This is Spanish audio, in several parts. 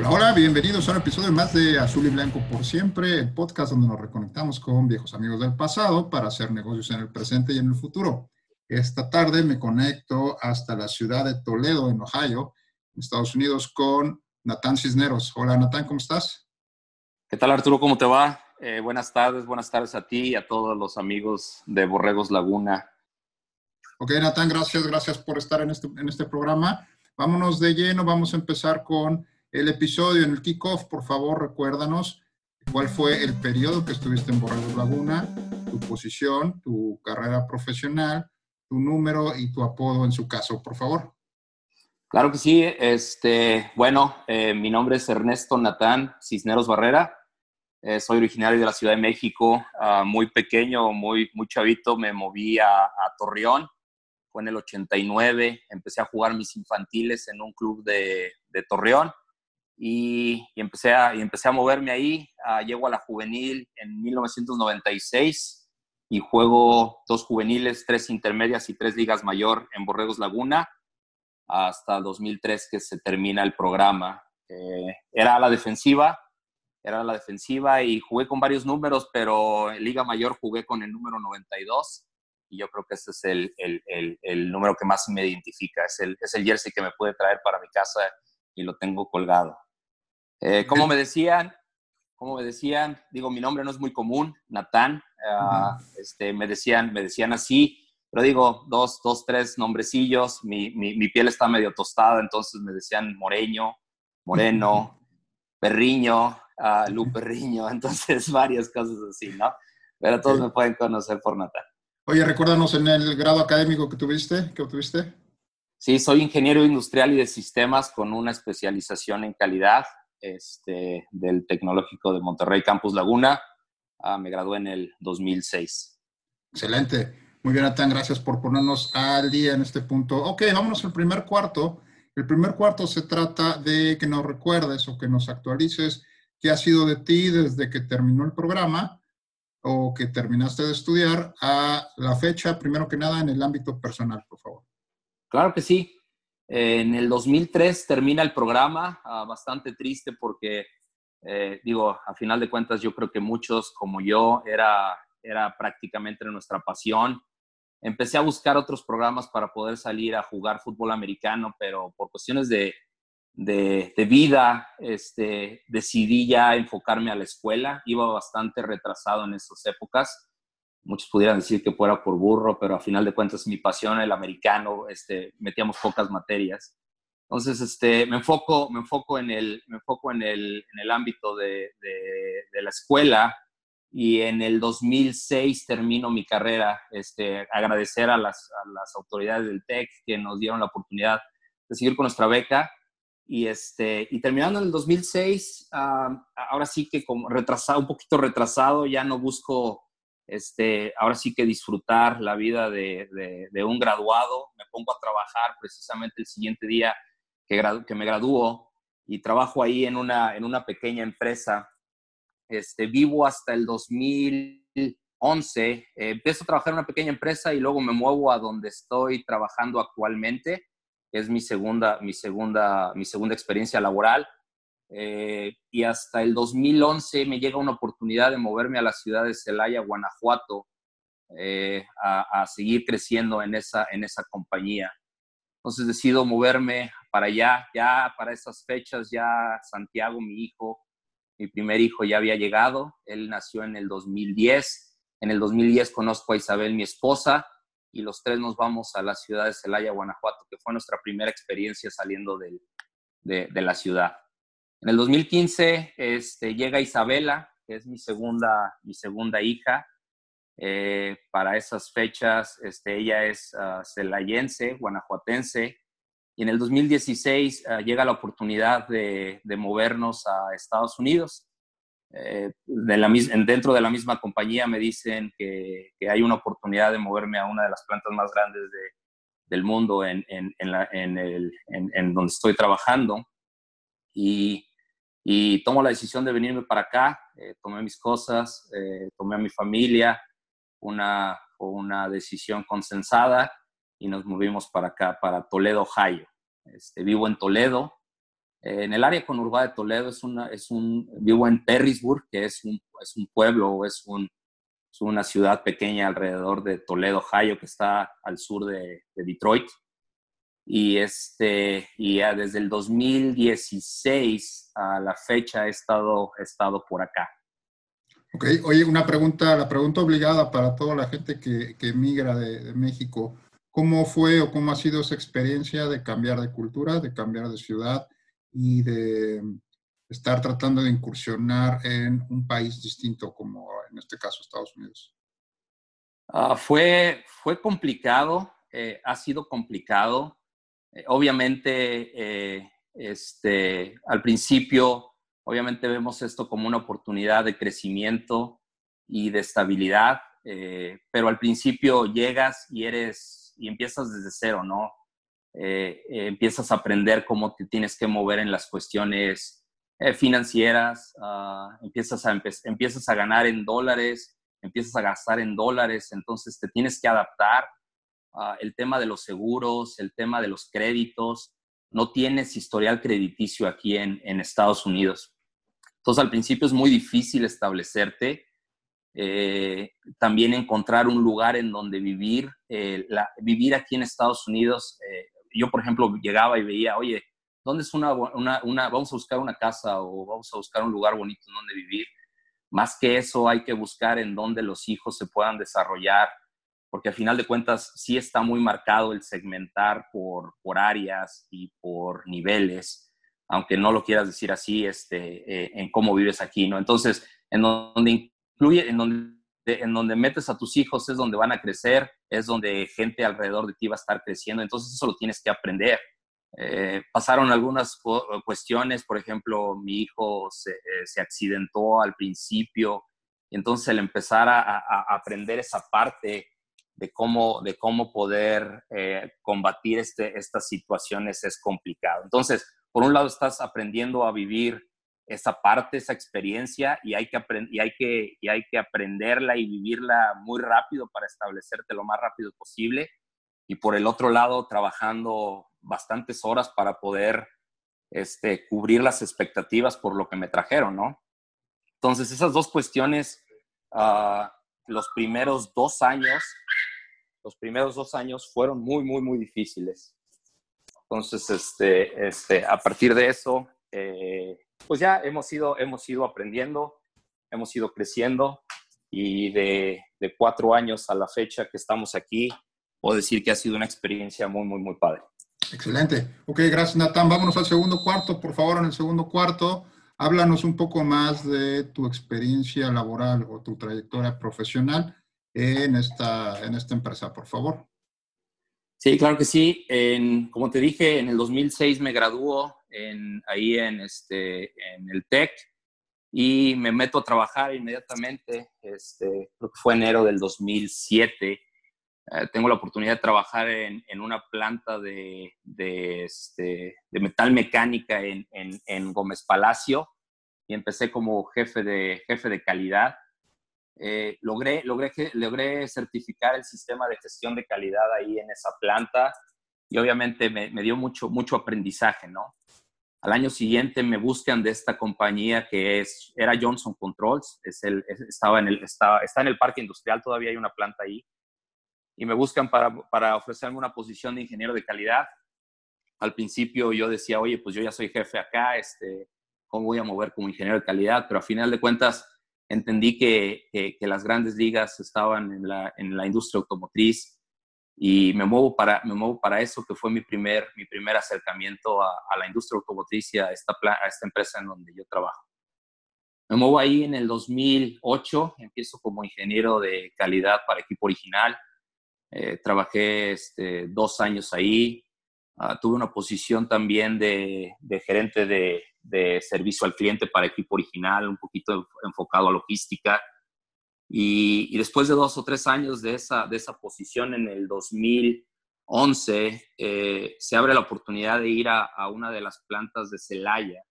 Hola, hola, bienvenidos a un episodio más de Azul y Blanco por siempre, el podcast donde nos reconectamos con viejos amigos del pasado para hacer negocios en el presente y en el futuro. Esta tarde me conecto hasta la ciudad de Toledo, en Ohio, en Estados Unidos, con Natán Cisneros. Hola, Natán, ¿cómo estás? ¿Qué tal, Arturo? ¿Cómo te va? Eh, buenas tardes, buenas tardes a ti y a todos los amigos de Borregos Laguna. Ok, Natán, gracias, gracias por estar en este, en este programa. Vámonos de lleno, vamos a empezar con el episodio en el kickoff, por favor, recuérdanos cuál fue el periodo que estuviste en Borrego Laguna, tu posición, tu carrera profesional, tu número y tu apodo en su caso, por favor. Claro que sí. Este, bueno, eh, mi nombre es Ernesto Natán Cisneros Barrera. Eh, soy originario de la Ciudad de México. Ah, muy pequeño, muy, muy chavito, me moví a, Torreón. Fue en el 89. Empecé a jugar mis infantiles en un club de Torreón y, empecé a, y empecé a moverme ahí. Uh, llego a la juvenil en 1996 y juego dos juveniles, tres intermedias y tres ligas mayor en Borregos Laguna hasta 2003 que se termina el programa. Eh, era la defensiva, era la defensiva y jugué con varios números, pero en Liga Mayor jugué con el número 92 y yo creo que ese es el, el, el, el número que más me identifica, es el, es el jersey que me puede traer para mi casa y lo tengo colgado. Eh, como me decían, como me decían, digo, mi nombre no es muy común, Natán, uh, este, me, decían, me decían así, pero digo, dos, dos tres nombrecillos, mi, mi, mi, piel está medio tostada, entonces me decían Moreño, Moreno, Perriño, uh, Lu Perriño, entonces varias cosas así, ¿no? Pero todos me pueden conocer por Natán. Oye, recuérdanos en el grado académico que tuviste, que obtuviste. Sí, soy ingeniero industrial y de sistemas con una especialización en calidad este, del Tecnológico de Monterrey Campus Laguna. Ah, me gradué en el 2006. Excelente. Muy bien, Atán, gracias por ponernos al día en este punto. Ok, vámonos al primer cuarto. El primer cuarto se trata de que nos recuerdes o que nos actualices qué ha sido de ti desde que terminó el programa o que terminaste de estudiar a la fecha, primero que nada, en el ámbito personal, por favor. Claro que sí. En el 2003 termina el programa, uh, bastante triste porque, eh, digo, a final de cuentas yo creo que muchos como yo era, era prácticamente nuestra pasión. Empecé a buscar otros programas para poder salir a jugar fútbol americano, pero por cuestiones de, de, de vida este, decidí ya enfocarme a la escuela. Iba bastante retrasado en esas épocas muchos pudieran decir que fuera por burro, pero a final de cuentas mi pasión, el americano, este, metíamos pocas materias. Entonces, este, me enfoco, me enfoco en el, me enfoco en el, en el ámbito de, de, la escuela y en el 2006 termino mi carrera. Este, agradecer a las, autoridades del TEC que nos dieron la oportunidad de seguir con nuestra beca. Y, este, y terminando en el 2006, uh, ahora sí que como retrasado, un poquito retrasado, ya no busco este, ahora sí que disfrutar la vida de, un graduado. Me pongo a trabajar precisamente el siguiente día que, me graduó y trabajo ahí en una, en una pequeña empresa. Este, vivo hasta el 2011. Eh, empiezo a trabajar en una pequeña empresa y luego me muevo a donde estoy trabajando actualmente, es mi segunda, mi segunda, mi segunda experiencia laboral. Eh, y hasta el 2011 me llega una oportunidad de moverme a la ciudad de Celaya, Guanajuato, eh, a, seguir creciendo en esa, en esa compañía. Entonces decido moverme para allá, ya para esas fechas, ya Santiago, mi hijo, mi primer hijo ya había llegado, él nació en el 2010, en el 2010 conozco a Isabel, mi esposa, y los tres nos vamos a la ciudad de Celaya, Guanajuato, que fue nuestra primera experiencia saliendo de, de la ciudad. En el 2015 este, llega Isabela, que es mi segunda, mi segunda hija. Eh, para esas fechas, este, ella es uh, celayense, guanajuatense, y en el 2016 llega la oportunidad de, de, movernos a Estados Unidos. de la, dentro de la misma compañía me dicen que, que, hay una oportunidad de moverme a una de las plantas más grandes de, del mundo en, en, en, la, el, en, donde estoy trabajando. Y, y, tomo la decisión de venirme para acá, eh, tomé mis cosas, eh, tomé a mi familia, una, una decisión consensada y nos movimos para acá, para Toledo, Ohio. Este, vivo en Toledo, eh, en el área conurbada de Toledo es una, es un, vivo en Perrysburg, que es un, es un pueblo, es un, es una ciudad pequeña alrededor de Toledo, Ohio, que está al sur de, Detroit. Y, este, y ya desde el 2016 a la fecha he estado, he estado por acá. Ok, oye, una pregunta, la pregunta obligada para toda la gente que, que migra de, de, México. ¿Cómo fue o cómo ha sido esa experiencia de cambiar de cultura, de cambiar de ciudad y de estar tratando de incursionar en un país distinto como en este caso Estados Unidos? Uh, fue, fue complicado, eh, ha sido complicado. Eh, obviamente, eh, este, al principio, obviamente vemos esto como una oportunidad de crecimiento y de estabilidad, pero al principio llegas y eres y empiezas desde cero, ¿no? empiezas a aprender cómo te tienes que mover en las cuestiones eh, financieras, ah, empiezas, a empiezas a ganar en dólares, empiezas a gastar en dólares, entonces te tienes que adaptar. Uh, el tema de los seguros, el tema de los créditos, no tienes historial crediticio aquí en, Estados Unidos. Entonces al principio es muy difícil establecerte, eh, también encontrar un lugar en donde vivir. Eh, vivir aquí en Estados Unidos, yo por ejemplo llegaba y veía, oye, ¿Dónde es una, una, vamos a buscar una casa o vamos a buscar un lugar bonito en donde vivir? Más que eso, hay que buscar en donde los hijos se puedan desarrollar, porque al final de cuentas sí está muy marcado el segmentar por, por áreas y por niveles, aunque no lo quieras decir así, este, eh, en cómo vives aquí, ¿no? Entonces, en donde incluye, en donde, en donde metes a tus hijos es donde van a crecer, es donde gente alrededor de ti va a estar creciendo, entonces eso lo tienes que aprender. Eh, pasaron algunas cuestiones, por ejemplo, mi hijo se, eh, se accidentó al principio, y entonces el empezar a, aprender esa parte de cómo, de cómo poder eh, combatir este, estas situaciones es complicado. Entonces, por un lado estás aprendiendo a vivir esa parte, esa experiencia, y hay que, y hay que, y hay que aprenderla y vivirla muy rápido para establecerte lo más rápido posible. Y por el otro lado, trabajando bastantes horas para poder este, cubrir las expectativas por lo que me trajeron, ¿no? Entonces, esas dos cuestiones, uh, los primeros dos años, los primeros dos años fueron muy, muy, muy difíciles. Entonces, este, este, a partir de eso, eh, pues ya hemos ido, hemos ido aprendiendo, hemos ido creciendo y de, de cuatro años a la fecha que estamos aquí, puedo decir que ha sido una experiencia muy, muy, muy padre. Excelente. Ok, gracias Natán. Vámonos al segundo cuarto. Por favor, en el segundo cuarto, háblanos un poco más de tu experiencia laboral o tu trayectoria profesional en esta, en esta empresa, por favor. Sí, claro que sí. En, como te dije, en el 2006 me graduó en, ahí en, este, en el TEC y me meto a trabajar inmediatamente. Este, creo que fue enero del 2007 eh, tengo la oportunidad de trabajar en, en una planta de, de, este, de metal mecánica en, en, Gómez Palacio y empecé como jefe de, jefe de calidad. Eh, logré, logré, logré certificar el sistema de gestión de calidad ahí en esa planta y obviamente me, me dio mucho, mucho aprendizaje, ¿no? Al año siguiente me buscan de esta compañía que es, era Johnson Controls, es el, estaba en el, estaba, está en el parque industrial, todavía hay una planta ahí y me buscan para, para ofrecerme una posición de ingeniero de calidad. Al principio yo decía, oye, pues yo ya soy jefe acá, este, ¿cómo voy a mover como ingeniero de calidad? Pero a final de cuentas entendí que, que, las grandes ligas estaban en la, en la, industria automotriz y me muevo, para, me muevo para eso, que fue mi primer, mi primer acercamiento a, a la industria automotriz y a esta, a esta empresa en donde yo trabajo. Me muevo ahí en el 2008, empiezo como ingeniero de calidad para equipo original. Eh, trabajé este, dos años ahí. Ah, tuve una posición también de, gerente de, servicio al cliente para equipo original, un poquito enfocado a logística. Y, después de dos o tres años de esa, de esa posición en el 2011, eh, se abre la oportunidad de ir a, una de las plantas de Celaya,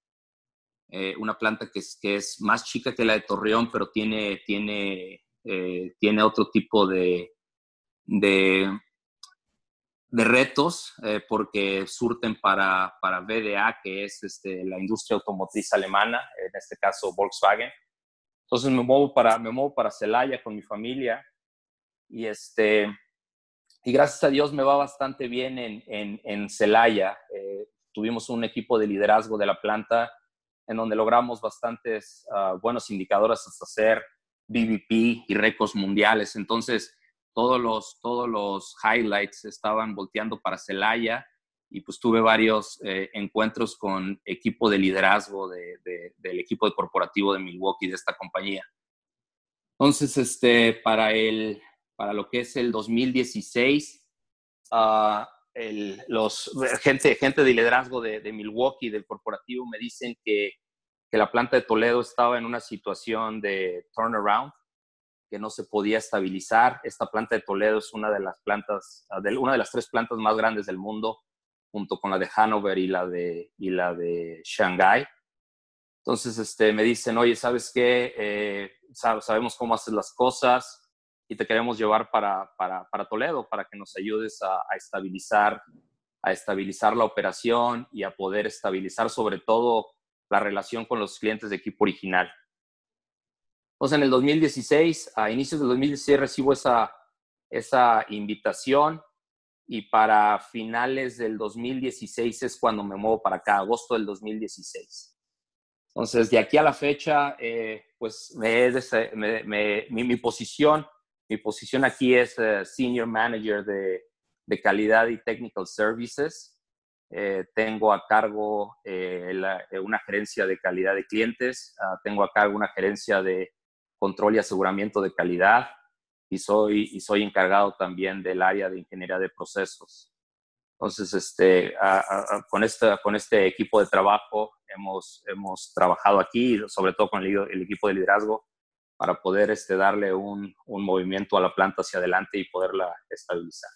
eh, una planta que es, que es más chica que la de Torreón, pero tiene, tiene, eh, tiene otro tipo de, de, de retos eh, porque surten para, para VDA, que es este, la industria automotriz alemana, en este caso Volkswagen. Entonces me muevo para, me muevo para Celaya con mi familia y, este, y gracias a Dios me va bastante bien en, en, en Celaya. Eh, tuvimos un equipo de liderazgo de la planta en donde logramos bastantes ah, buenos indicadores hasta hacer BVP y récords mundiales. Entonces, todos los, todos los highlights estaban volteando para Celaya y pues tuve varios eh, encuentros con equipo de liderazgo del equipo de corporativo de Milwaukee, de esta compañía. Entonces, este, para, el, para lo que es el 2016, ah, los, gente, gente de liderazgo de, Milwaukee, del corporativo, me dicen que, que la planta de Toledo estaba en una situación de turnaround, que no se podía estabilizar. Esta planta de Toledo es una de las plantas, ah, una de las tres plantas más grandes del mundo, junto con la de Hanover y la de, y la de Shanghai. Entonces este, me dicen, oye, ¿sabes qué? Eh, sabemos cómo haces las cosas y te queremos llevar para, para, para Toledo para que nos ayudes a, a, estabilizar, a estabilizar la operación y a poder estabilizar sobre todo la relación con los clientes de equipo original. Entonces, en el 2016, a inicios del 2016, recibo esa, esa invitación y para finales del 2016 es cuando me muevo para acá, agosto del 2016. Entonces, de aquí a la fecha, eh, pues me, me, mi, mi, posición, mi posición aquí es eh, Senior Manager de, de, Calidad y Technical Services. Eh, tengo a cargo una gerencia de calidad de clientes, ah, tengo a cargo una gerencia de control y aseguramiento de calidad y soy, y soy encargado también del área de ingeniería de procesos. Entonces, este, con, este, con este equipo de trabajo hemos, hemos trabajado aquí, sobre todo con el, equipo de liderazgo, para poder este, darle un, un, movimiento a la planta hacia adelante y poderla estabilizar.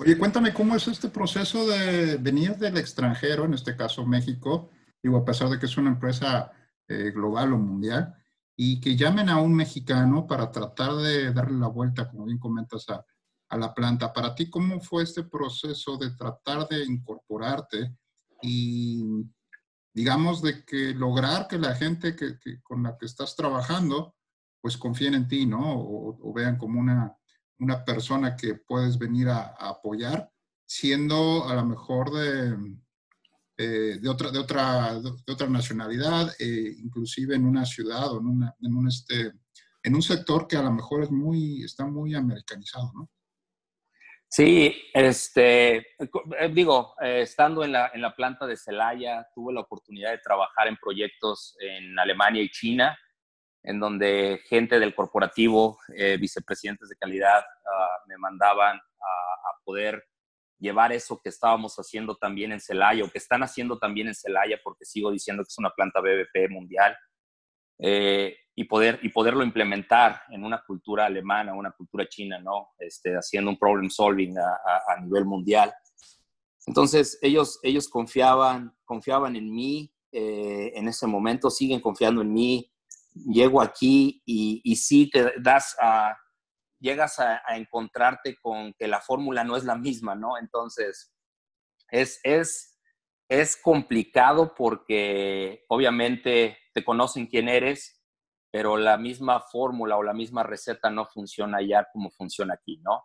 Oye, cuéntame cómo es este proceso de venir del extranjero, en este caso México, digo, a pesar de que es una empresa eh, global o mundial, y que llamen a un mexicano para tratar de darle la vuelta, como bien comentas, a, la planta. Para ti, ¿cómo fue este proceso de tratar de incorporarte y, digamos, de que lograr que la gente que, con la que estás trabajando, pues confíen en ti, ¿no? O, vean como una, una persona que puedes venir a apoyar, siendo a lo mejor de, eh, de, otra, de, otra, de otra nacionalidad, eh, inclusive en una ciudad o en, una, en, un, este, en un sector que a lo mejor es muy, está muy americanizado, ¿no? Sí, este, eh, digo, estando en la, en la planta de Celaya, tuve la oportunidad de trabajar en proyectos en Alemania y China, en donde gente del corporativo, vicepresidentes de calidad, ah, me mandaban a, a poder llevar eso que estábamos haciendo también en Celaya o que están haciendo también en Celaya, porque sigo diciendo que es una planta BBP mundial, eh, y, poder, y poderlo implementar en una cultura alemana, una cultura china, ¿no? Este, haciendo un problem solving a, nivel mundial. Entonces, ellos, ellos confiaban, confiaban en mí eh, en ese momento, siguen confiando en mí. Llego aquí y, y sí te das a llegas a, encontrarte con que la fórmula no es la misma, ¿no? Entonces, es, es, es complicado porque obviamente te conocen quién eres, pero la misma fórmula o la misma receta no funciona allá como funciona aquí, ¿no?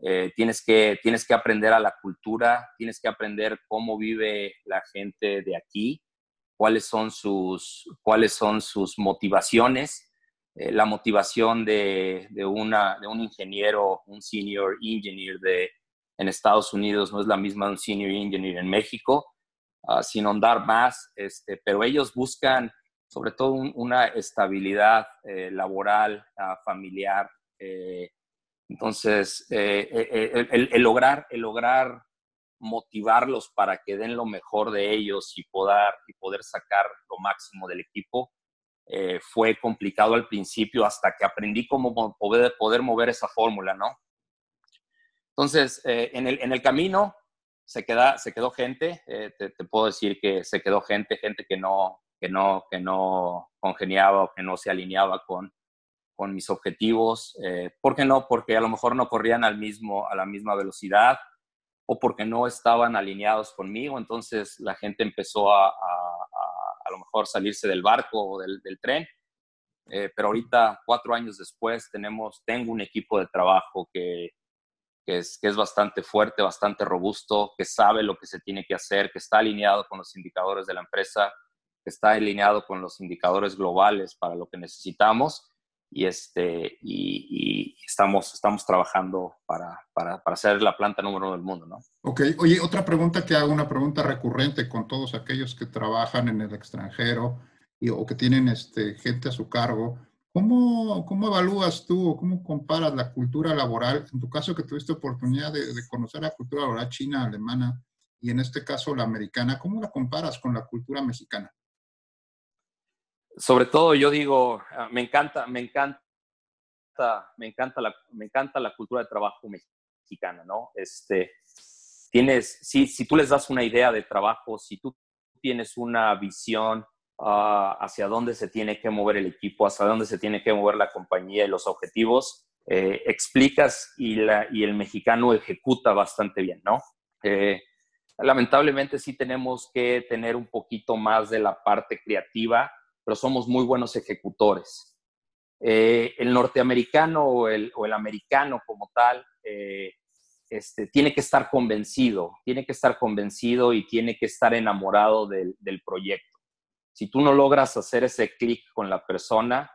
Eh, tienes, que, tienes que aprender a la cultura, tienes que aprender cómo vive la gente de aquí, cuáles son sus, cuáles son sus motivaciones eh, la motivación de, de, una, de un ingeniero, un senior engineer de, en Estados Unidos no es la misma de un senior engineer en México, uh, sin ahondar más, este, pero ellos buscan sobre todo una estabilidad eh, laboral, uh, familiar. Eh, entonces, el, el, lograr, el lograr motivarlos para que den lo mejor de ellos y poder, y poder sacar lo máximo del equipo, eh, fue complicado al principio hasta que aprendí cómo poder, poder mover esa fórmula, ¿no? Entonces, eh, en, el, en el camino se, queda, se quedó gente, eh, te, puedo decir que se quedó gente, gente que no, que no, que no congeniaba o que no se alineaba con, con mis objetivos. ¿Por qué no? Porque a lo mejor no corrían al mismo, a la misma velocidad o porque no estaban alineados conmigo. Entonces la gente empezó a, a, lo mejor salirse del barco o del, tren. Eh, pero ahorita, cuatro años después, tenemos, tengo un equipo de trabajo que, que, es, que es bastante fuerte, bastante robusto, que sabe lo que se tiene que hacer, que está alineado con los indicadores de la empresa, que está alineado con los indicadores globales para lo que necesitamos y, este, y, estamos, estamos trabajando para, para, para, ser la planta número uno del mundo, ¿no? Ok, oye, otra pregunta que hago, una pregunta recurrente con todos aquellos que trabajan en el extranjero y, o que tienen este, gente a su cargo. ¿Cómo, ¿Cómo evalúas tú o cómo comparas la cultura laboral, en tu caso que tuviste oportunidad de, de conocer la cultura laboral china, alemana y en este caso la americana, ¿cómo la comparas con la cultura mexicana? Sobre todo yo digo, ah, me encanta, me encanta, me encanta la, me encanta la cultura de trabajo mexicana, ¿no? Este, tienes, si, si tú les das una idea de trabajo, si tú tienes una visión ah, hacia dónde se tiene que mover el equipo, hacia dónde se tiene que mover la compañía y los objetivos, eh, explicas y, la, y, el mexicano ejecuta bastante bien, ¿no? Eh, lamentablemente sí tenemos que tener un poquito más de la parte creativa pero somos muy buenos ejecutores. Eh, el norteamericano o el, o el, americano como tal eh, este, tiene que estar convencido, tiene que estar convencido y tiene que estar enamorado del, del proyecto. Si tú no logras hacer ese clic con la persona,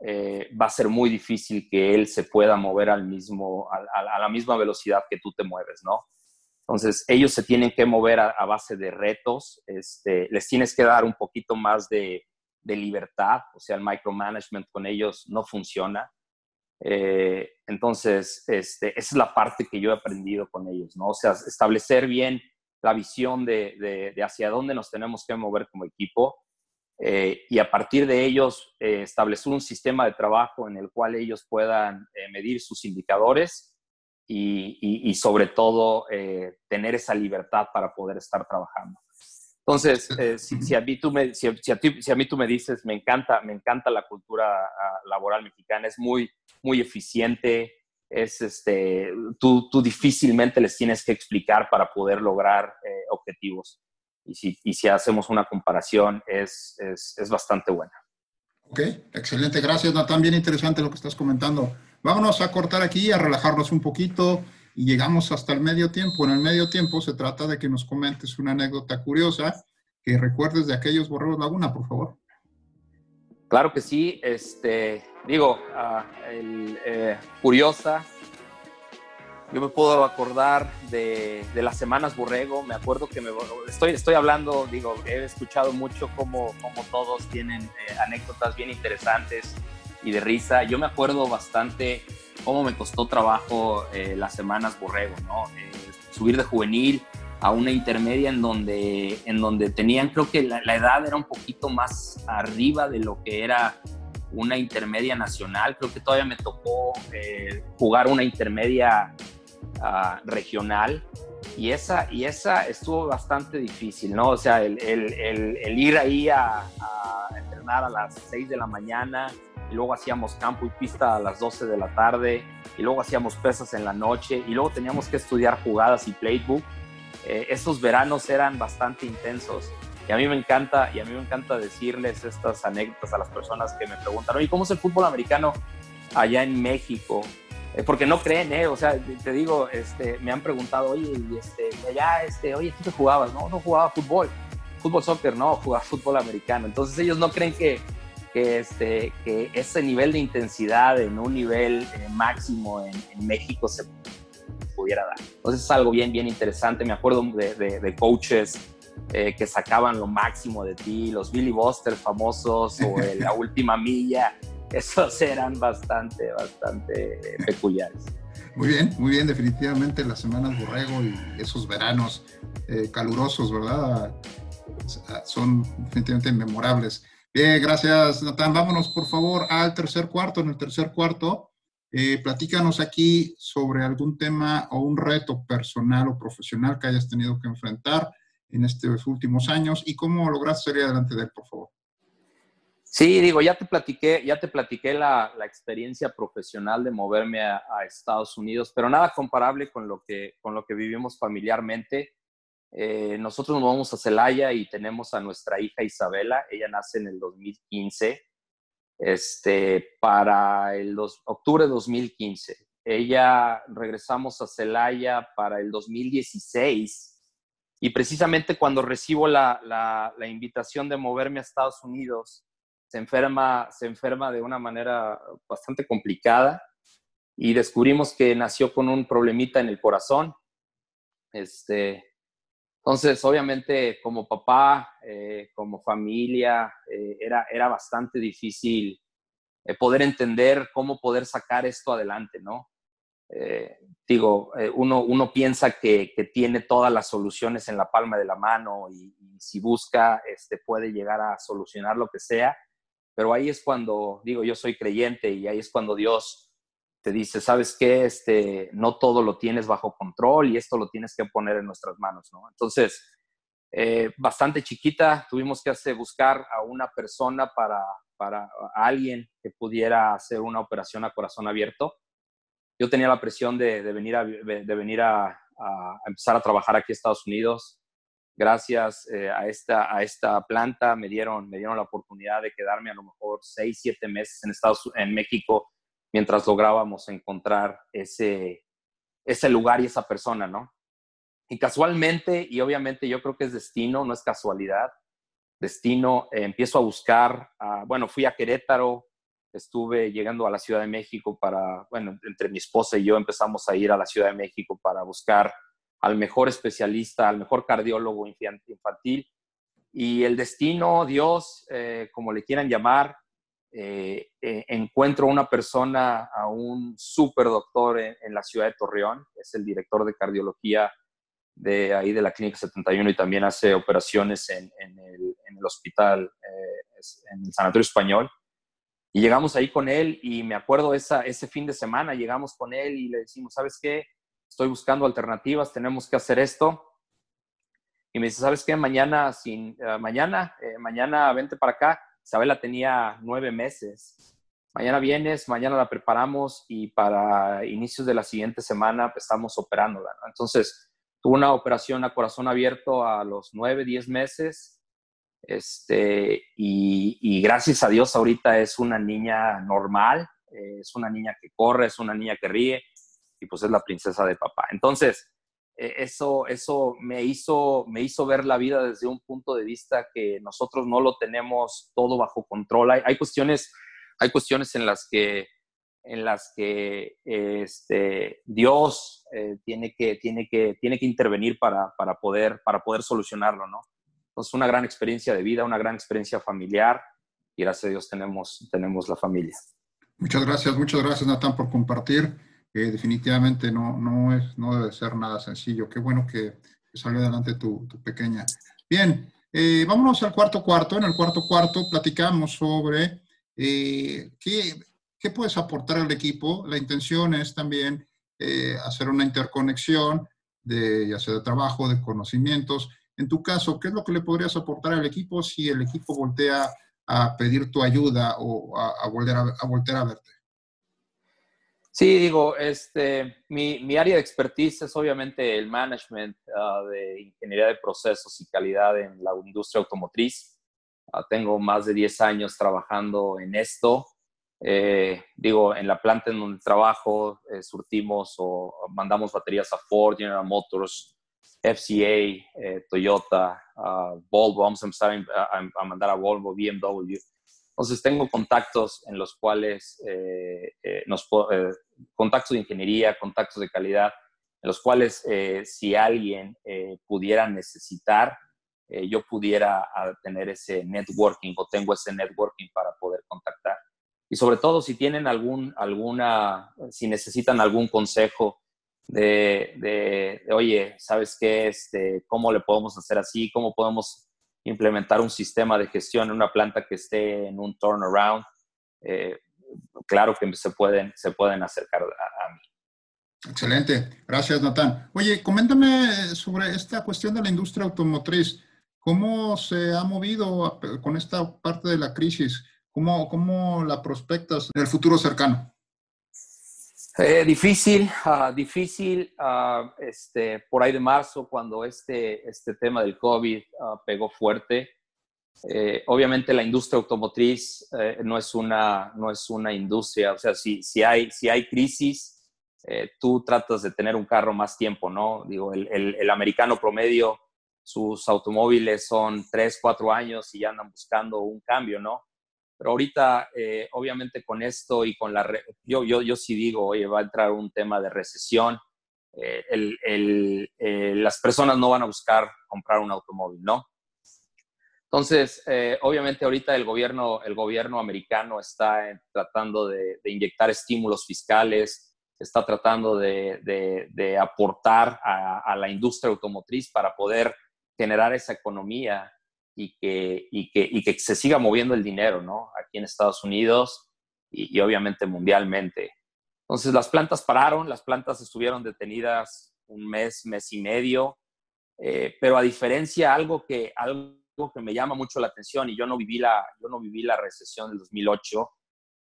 eh, va a ser muy difícil que él se pueda mover al mismo, a, a, la misma velocidad que tú te mueves, ¿no? Entonces, ellos se tienen que mover a, a base de retos, este, les tienes que dar un poquito más de, de libertad, o sea, el micromanagement con ellos no funciona. Eh, entonces, este, esa es la parte que yo he aprendido con ellos, ¿no? O sea, establecer bien la visión de, hacia dónde nos tenemos que mover como equipo eh, y a partir de ellos eh, establecer un sistema de trabajo en el cual ellos puedan medir sus indicadores y sobre todo tener esa libertad para poder estar trabajando. Entonces, eh, si, a mí tú me, si, a mí tú me dices, me encanta, me encanta la cultura ah, laboral mexicana, es muy, muy eficiente, es este, tú, tú difícilmente les tienes que explicar para poder lograr eh, objetivos. Y si, y si hacemos una comparación, es, es, es bastante buena. Ok, excelente. Gracias, Natán. Bien interesante lo que estás comentando. Vámonos a cortar aquí, a relajarnos un poquito y llegamos hasta el medio tiempo. En el medio tiempo se trata de que nos comentes una anécdota curiosa que recuerdes de aquellos borreros Laguna, por favor. Claro que sí, este, digo, ah, eh, curiosa, yo me puedo acordar de, las semanas Borrego, me acuerdo que me, estoy, estoy hablando, digo, he escuchado mucho como, como todos tienen eh, anécdotas bien interesantes y de risa. Yo me acuerdo bastante cómo me costó trabajo eh, las semanas borrego, ¿no? Eh, subir de juvenil a una intermedia en donde, en donde tenían, creo que la, edad era un poquito más arriba de lo que era una intermedia nacional. Creo que todavía me tocó eh, jugar una intermedia ah, regional y esa, y esa estuvo bastante difícil, ¿no? O sea, el, el, el, ir ahí a, a entrenar a las 6 de la mañana, y luego hacíamos campo y pista a las 12 de la tarde, y luego hacíamos pesas en la noche, y luego teníamos que estudiar jugadas y playbook. Eh, esos veranos eran bastante intensos. Y a mí me encanta, y a mí me encanta decirles estas anécdotas a las personas que me preguntan, oye, ¿cómo es el fútbol americano allá en México? Eh, porque no creen, ¿eh? O sea, te digo, este, me han preguntado, oye, este, allá, este, oye, ¿tú te jugabas? No, no jugaba fútbol, fútbol soccer, no, jugaba fútbol americano. Entonces ellos no creen que, que, este, que ese nivel de intensidad en un nivel eh, máximo en, México se pudiera dar. Entonces es algo bien, bien interesante. Me acuerdo de, de, coaches eh, que sacaban lo máximo de ti, los Billy Buster famosos o la última milla. Esos eran bastante, bastante peculiares. Muy bien, muy bien, definitivamente las semanas borrego y esos veranos eh, calurosos, ¿verdad? Son definitivamente memorables. Bien, gracias, Natán. Vámonos, por favor, al tercer cuarto. En el tercer cuarto, eh, platícanos aquí sobre algún tema o un reto personal o profesional que hayas tenido que enfrentar en estos últimos años y cómo lograste salir adelante de él, por favor. Sí, digo, ya te platiqué, ya te platiqué la, experiencia profesional de moverme a, Estados Unidos, pero nada comparable con lo que, con lo que vivimos familiarmente. Eh, nosotros nos vamos a Celaya y tenemos a nuestra hija Isabela, ella nace en el 2015, este, para el dos, octubre de 2015. Ella regresamos a Celaya para el 2016 y precisamente cuando recibo la, la, la invitación de moverme a Estados Unidos, se enferma, se enferma de una manera bastante complicada y descubrimos que nació con un problemita en el corazón. Este, entonces, obviamente, como papá, eh, como familia, eh, era, era bastante difícil eh, poder entender cómo poder sacar esto adelante, ¿no? digo, uno, uno piensa que, que, tiene todas las soluciones en la palma de la mano y, y si busca, este, puede llegar a solucionar lo que sea pero ahí es cuando, digo, yo soy creyente y ahí es cuando Dios dice, ¿sabes qué? Este, no todo lo tienes bajo control y esto lo tienes que poner en nuestras manos, ¿no? Entonces, eh, bastante chiquita, tuvimos que hacer, buscar a una persona para, para alguien que pudiera hacer una operación a corazón abierto. Yo tenía la presión de, de venir, a, de, venir a, a, empezar a trabajar aquí en Estados Unidos gracias eh, a, esta, a esta planta me dieron, me dieron la oportunidad de quedarme a lo mejor seis, siete meses en, Estados, en México mientras lográbamos encontrar ese, ese lugar y esa persona, ¿no? Y casualmente, y obviamente yo creo que es destino, no es casualidad, destino, eh, empiezo a buscar, bueno, fui a Querétaro, estuve llegando a la Ciudad de México para, bueno, entre mi esposa y yo empezamos a ir a la Ciudad de México para buscar al mejor especialista, al mejor cardiólogo infantil. Y el destino, Dios, eh, como le quieran llamar, eh, eh, encuentro una persona, a un super doctor en, la ciudad de Torreón, es el director de cardiología de ahí de la Clínica 71 y también hace operaciones en, el, hospital, en el Sanatorio Español. Y llegamos ahí con él y me acuerdo esa, ese fin de semana, llegamos con él y le decimos, ¿sabes qué? estoy buscando alternativas, tenemos que hacer esto. Y me dice, ¿sabes qué? Mañana, sin, eh, mañana, eh, mañana vente para acá. Isabela tenía nueve meses. Mañana vienes, mañana la preparamos y para inicios de la siguiente semana pues, estamos operándola. Entonces, tuvo una operación a corazón abierto a los nueve, diez meses. Este, y, gracias a Dios ahorita es una niña normal, eh, es una niña que corre, es una niña que ríe, y pues es la princesa de papá. Entonces, eso, eso me, hizo, me hizo ver la vida desde un punto de vista que nosotros no lo tenemos todo bajo control. Hay, hay cuestiones, hay cuestiones en las que, en las que este, Dios eh, tiene, que, tiene, que, tiene que intervenir para, para, poder, para poder solucionarlo, ¿no? Entonces, una gran experiencia de vida, una gran experiencia familiar y gracias a Dios tenemos, tenemos la familia. Muchas gracias, muchas gracias Natán por compartir definitivamente no, no, es, no debe ser nada sencillo. Qué bueno que, salió adelante tu, pequeña. Bien, eh, vámonos al cuarto cuarto. En el cuarto cuarto platicamos sobre eh, qué, qué, puedes aportar al equipo. La intención es también eh, hacer una interconexión de ya sea de trabajo, de conocimientos. En tu caso, ¿qué es lo que le podrías aportar al equipo si el equipo voltea a pedir tu ayuda o a, volver a, a a verte? Sí, digo, este, mi, mi, área de expertise es obviamente el management ah, de ingeniería de procesos y calidad en la industria automotriz. Ah, tengo más de 10 años trabajando en esto. Eh, digo, en la planta en donde trabajo, eh, surtimos o mandamos baterías a Ford, General Motors, FCA, eh, Toyota, ah, Volvo. Vamos a empezar a mandar a Volvo, BMW. Entonces tengo contactos en los cuales, eh, eh, nos, eh, contactos de ingeniería, contactos de calidad, en los cuales si alguien pudiera necesitar, yo pudiera tener ese networking o tengo ese networking para poder contactar. y sobre todo si tienen algún, alguna, si necesitan algún consejo de, de, oye, ¿sabes qué? Este, ¿Cómo le podemos hacer así? ¿Cómo podemos implementar un sistema de gestión en una planta que esté en un turnaround? Eh, claro que se pueden, se pueden acercar a, mí. Excelente, gracias Natán. Oye, coméntame sobre esta cuestión de la industria automotriz. ¿Cómo se ha movido con esta parte de la crisis? ¿Cómo, cómo la prospectas en el futuro cercano? Eh, difícil, ah, difícil. Uh, este, por ahí de marzo, cuando este, este tema del COVID ah, pegó fuerte, eh, obviamente la industria automotriz eh, no, es una, no es una industria, o sea, si, si, hay, si hay crisis, tú tratas de tener un carro más tiempo, ¿no? Digo, el, el, americano promedio, sus automóviles son 3, 4 años y ya andan buscando un cambio, ¿no? Pero ahorita, eh, obviamente con esto y con la... yo, yo, yo sí digo, oye, va a entrar un tema de recesión. Eh, el, eh, las personas no van a buscar comprar un automóvil, ¿no? Entonces, obviamente ahorita el gobierno, el gobierno americano está tratando de, inyectar estímulos fiscales, está tratando de, aportar a, la industria automotriz para poder generar esa economía y que, se siga moviendo el dinero, ¿no? Aquí en Estados Unidos y, obviamente mundialmente. Entonces las plantas pararon, las plantas estuvieron detenidas un mes, mes y medio, eh, pero a diferencia, algo que, que me llama mucho la atención, y yo no viví la, yo no viví la recesión del 2008,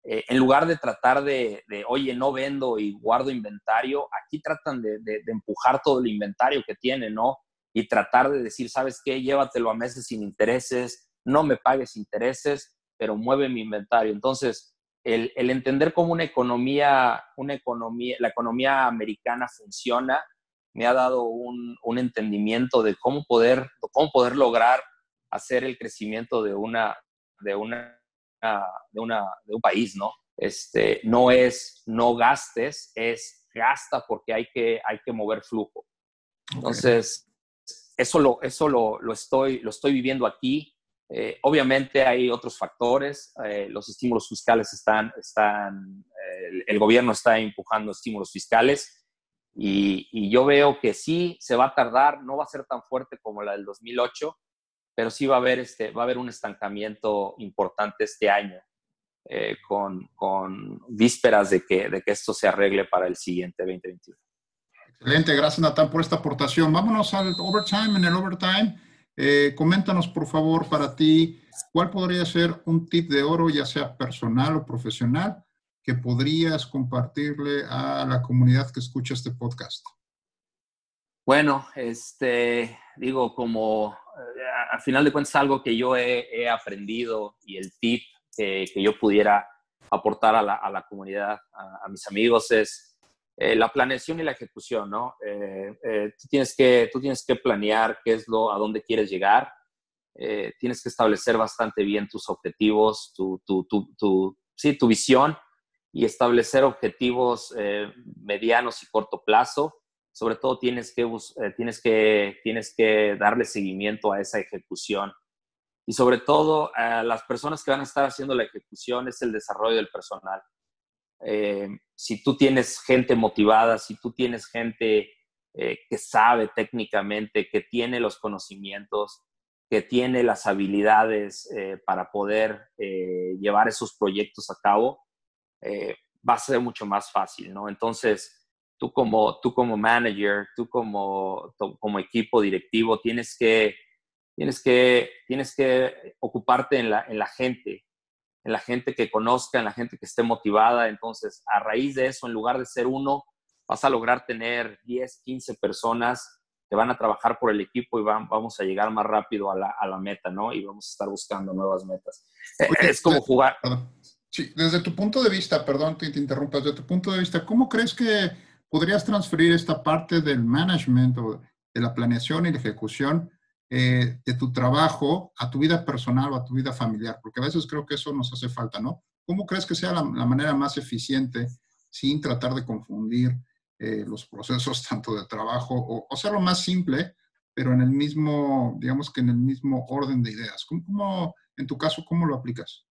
eh, en lugar de tratar de, de, oye, no vendo y guardo inventario, aquí tratan de, de, de empujar todo el inventario que tienen, ¿no? y tratar de decir, ¿sabes qué? Llévatelo a meses sin intereses, no me pagues intereses, pero mueve mi inventario. Entonces, el, el entender cómo una economía, una economía, la economía americana funciona, me ha dado un, un entendimiento de cómo poder, cómo poder lograr hacer el crecimiento de una, de una, de una, de un país, ¿no? Este, no es no gastes, es gasta porque hay que, hay que mover flujo. Entonces, eso lo, eso lo, lo, estoy, lo estoy viviendo aquí. Eh, obviamente hay otros factores, eh, los estímulos fiscales están, están eh, el, gobierno está empujando estímulos fiscales y, y, yo veo que sí se va a tardar, no va a ser tan fuerte como la del 2008, pero sí va a haber, este, va a haber un estancamiento importante este año con, con, vísperas de que, de que esto se arregle para el siguiente 2021. Excelente, gracias Natán por esta aportación. Vámonos al overtime. En el overtime, eh, coméntanos por favor para ti, ¿cuál podría ser un tip de oro, ya sea personal o profesional, que podrías compartirle a la comunidad que escucha este podcast? Bueno, este, digo, como eh, al final de cuentas algo que yo he, aprendido y el tip que, yo pudiera aportar a la, comunidad, a, a mis amigos es eh, la planeación y la ejecución, ¿no? Eh, eh, tú, tienes que, tú tienes que planear qué es lo, a dónde quieres llegar, tienes que establecer bastante bien tus objetivos, tu, tu, tu, sí, tu visión y establecer objetivos medianos y corto plazo. Sobre todo tienes que, tienes, que, tienes que darle seguimiento a esa ejecución. Y sobre todo, a las personas que van a estar haciendo la ejecución es el desarrollo del personal eh, si tú tienes gente motivada, si tú tienes gente eh, que sabe técnicamente, que tiene los conocimientos, que tiene las habilidades eh, para poder llevar esos proyectos a cabo, va a ser mucho más fácil, ¿no? Entonces, tú como, tú como manager, tú como, como equipo directivo, tienes que, tienes que, tienes que ocuparte en la, en la gente, en la gente que conozca, en la gente que esté motivada. Entonces, a raíz de eso, en lugar de ser uno, vas a lograr tener 10, 15 personas que van a trabajar por el equipo y van, vamos a llegar más rápido a la, a la meta, ¿no? Y vamos a estar buscando nuevas metas. Eh, es como jugar. Sí, desde tu punto de vista, perdón que te interrumpas, desde tu punto de vista, ¿cómo crees que podrías transferir esta parte del management o de la planeación y la ejecución eh, de tu trabajo a tu vida personal o a tu vida familiar, porque a veces creo que eso nos hace falta, ¿no? ¿Cómo crees que sea la, manera más eficiente sin tratar de confundir eh, los procesos tanto de trabajo o, hacerlo más simple, pero en el mismo, digamos que en el mismo orden de ideas? ¿Cómo, en tu caso, cómo lo aplicas?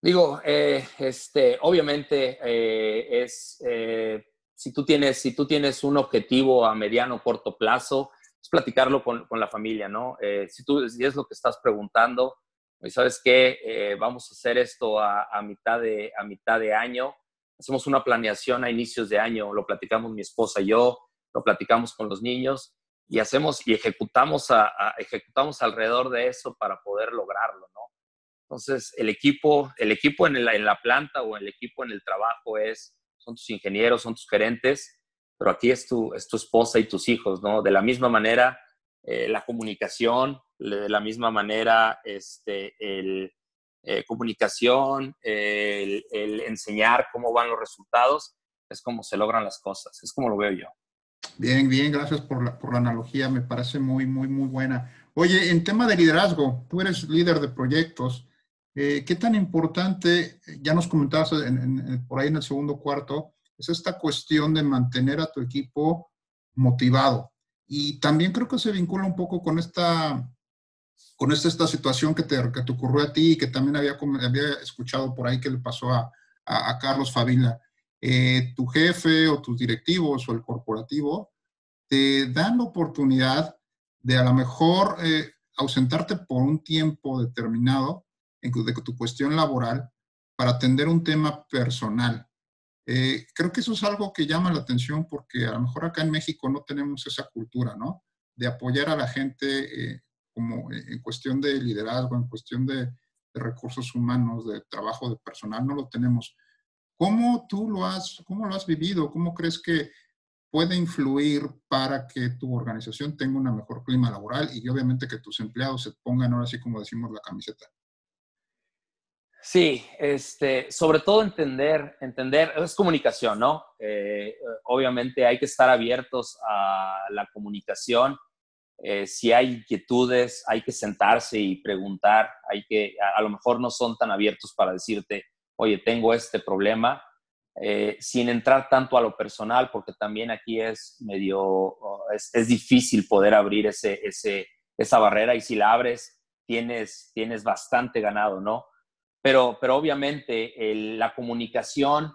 Digo, eh, este, obviamente eh, es, eh, si, tú tienes, si tú tienes un objetivo a mediano o corto plazo, es platicarlo con, con la familia, ¿no? si, tú, si es lo que estás preguntando, pues, ¿sabes qué? vamos a hacer esto a, a, mitad de, a mitad de año, hacemos una planeación a inicios de año, lo platicamos mi esposa y yo, lo platicamos con los niños y hacemos y ejecutamos, a, ejecutamos alrededor de eso para poder lograrlo, ¿no? Entonces, el equipo, el equipo en la, en la planta o el equipo en el trabajo es, son tus ingenieros, son tus gerentes, pero aquí es tu, es tu esposa y tus hijos, ¿no? De la misma manera, eh, la comunicación, de la misma manera, este, el, eh, comunicación, el, el, enseñar cómo van los resultados, es como se logran las cosas, es como lo veo yo. Bien, bien, gracias por la, por la analogía, me parece muy, muy, muy buena. Oye, en tema de liderazgo, tú eres líder de proyectos, eh, ¿Qué tan importante, ya nos comentabas por ahí en el segundo cuarto, es esta cuestión de mantener a tu equipo motivado? Y también creo que se vincula un poco con esta, con esta, esta situación que te, que te ocurrió a ti y que también había, había escuchado por ahí que le pasó a, a, Carlos Favila. Eh, tu jefe o tus directivos o el corporativo te dan la oportunidad de a lo mejor eh, ausentarte por un tiempo determinado de tu cuestión laboral para atender un tema personal. Eh, creo que eso es algo que llama la atención porque a lo mejor acá en México no tenemos esa cultura, ¿no? De apoyar a la gente eh, como en cuestión de liderazgo, en cuestión de, de, recursos humanos, de trabajo de personal, no lo tenemos. ¿Cómo tú lo has, cómo lo has vivido? ¿Cómo crees que puede influir para que tu organización tenga una mejor clima laboral y obviamente que tus empleados se pongan ahora sí como decimos la camiseta? Sí, este, sobre todo entender, entender, es comunicación, ¿no? Eh, obviamente hay que estar abiertos a la comunicación. Eh, si hay inquietudes, hay que sentarse y preguntar. Hay que, a, lo mejor no son tan abiertos para decirte, oye, tengo este problema, eh, sin entrar tanto a lo personal, porque también aquí es medio, es, es difícil poder abrir ese, ese, esa barrera y si la abres, tienes, tienes bastante ganado, ¿no? Pero, pero obviamente la comunicación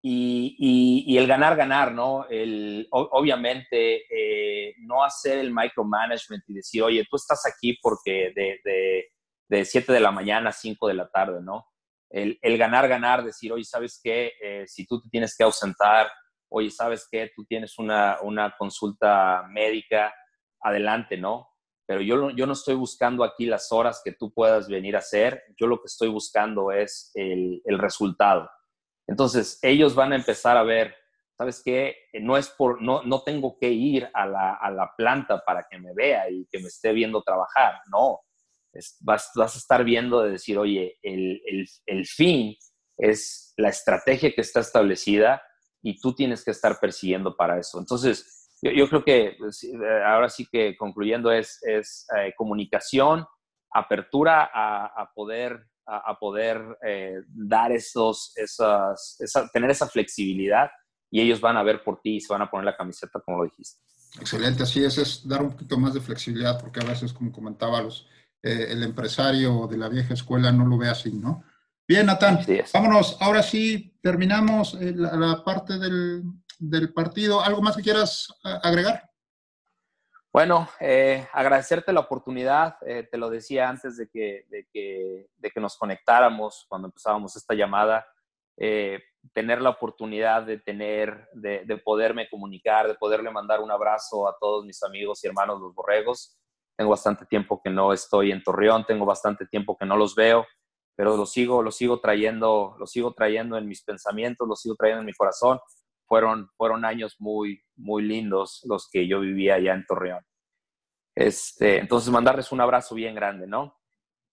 y, el ganar, ganar, ¿no? El, obviamente eh, no hacer el micromanagement y decir, oye, tú estás aquí porque de, de, de 7 de la mañana a 5 de la tarde, ¿no? El, el ganar, ganar, decir, oye, ¿sabes qué? Eh, si tú te tienes que ausentar, oye, ¿sabes qué? Tú tienes una, una consulta médica, adelante, ¿no? Pero yo, yo no estoy buscando aquí las horas que tú puedas venir a hacer, yo lo que estoy buscando es el, el resultado. Entonces, ellos van a empezar a ver, ¿sabes qué? No es por, no, no tengo que ir a la, a la planta para que me vea y que me esté viendo trabajar, no. vas, vas, a estar viendo de decir, oye, el, el, el fin es la estrategia que está establecida y tú tienes que estar persiguiendo para eso. Entonces, yo, creo que pues, eh, ahora sí que concluyendo es, es eh, comunicación, apertura a, poder, a, poder eh, dar esos, esas, tener esa flexibilidad y ellos van a ver por ti y se van a poner la camiseta como lo dijiste. Excelente, así es, es dar un poquito más de flexibilidad porque a veces, como comentaba, los, el empresario de la vieja escuela no lo ve así, ¿no? Bien, Natán, vámonos. Ahora sí, terminamos la parte del, del partido. ¿Algo más que quieras agregar? Bueno, eh, agradecerte la oportunidad. Eh, te lo decía antes de que, de que, de que, nos conectáramos cuando empezábamos esta llamada. Eh, tener la oportunidad de tener, de, de, poderme comunicar, de poderle mandar un abrazo a todos mis amigos y hermanos los borregos. Tengo bastante tiempo que no estoy en Torreón, tengo bastante tiempo que no los veo, pero los sigo, los sigo trayendo, los sigo trayendo en mis pensamientos, los sigo trayendo en mi corazón fueron, fueron años muy, muy lindos los que yo vivía allá en Torreón. Este, entonces, mandarles un abrazo bien grande, ¿no?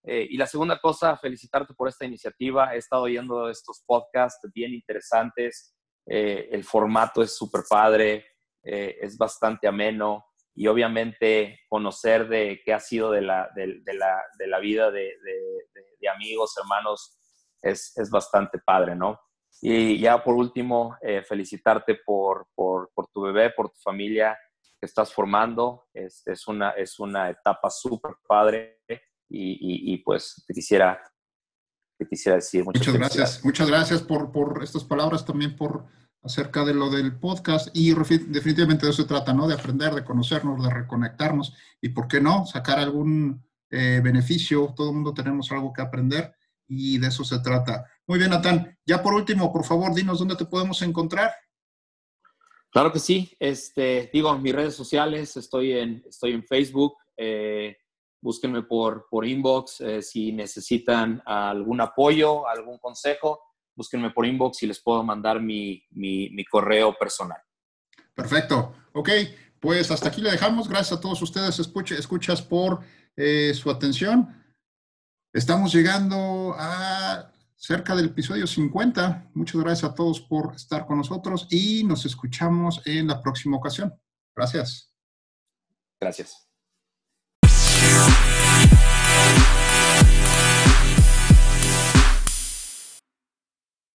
Eh, y la segunda cosa, felicitarte por esta iniciativa. He estado oyendo estos podcasts bien interesantes. Eh, el formato es súper padre, eh, es bastante ameno y obviamente conocer de qué ha sido de la, de, la, de la vida de, de, amigos, hermanos, es, es bastante padre, ¿no? Y ya por último, eh, felicitarte por, por, por, tu bebé, por tu familia que estás formando. Es, es una, es una etapa súper padre y, y, y, pues te quisiera quisiera decir. Muchas, gracias, muchas gracias por, por estas palabras, también por acerca de lo del podcast y definitivamente de eso se trata, ¿no? De aprender, de conocernos, de reconectarnos y, ¿por qué no?, sacar algún eh, beneficio. Todo el mundo tenemos algo que aprender y de eso se trata. Muy bien, Natán. Ya por último, por favor, dinos dónde te podemos encontrar. Claro que sí. Este, digo, mis redes sociales, estoy en, estoy en Facebook. Eh, búsquenme por, por inbox eh, si necesitan algún apoyo, algún consejo búsquenme por inbox y les puedo mandar mi, correo personal. Perfecto. Ok, pues hasta aquí le dejamos. Gracias a todos ustedes, escuchas por eh, su atención. Estamos llegando a cerca del episodio 50. Muchas gracias a todos por estar con nosotros y nos escuchamos en la próxima ocasión. Gracias. Gracias.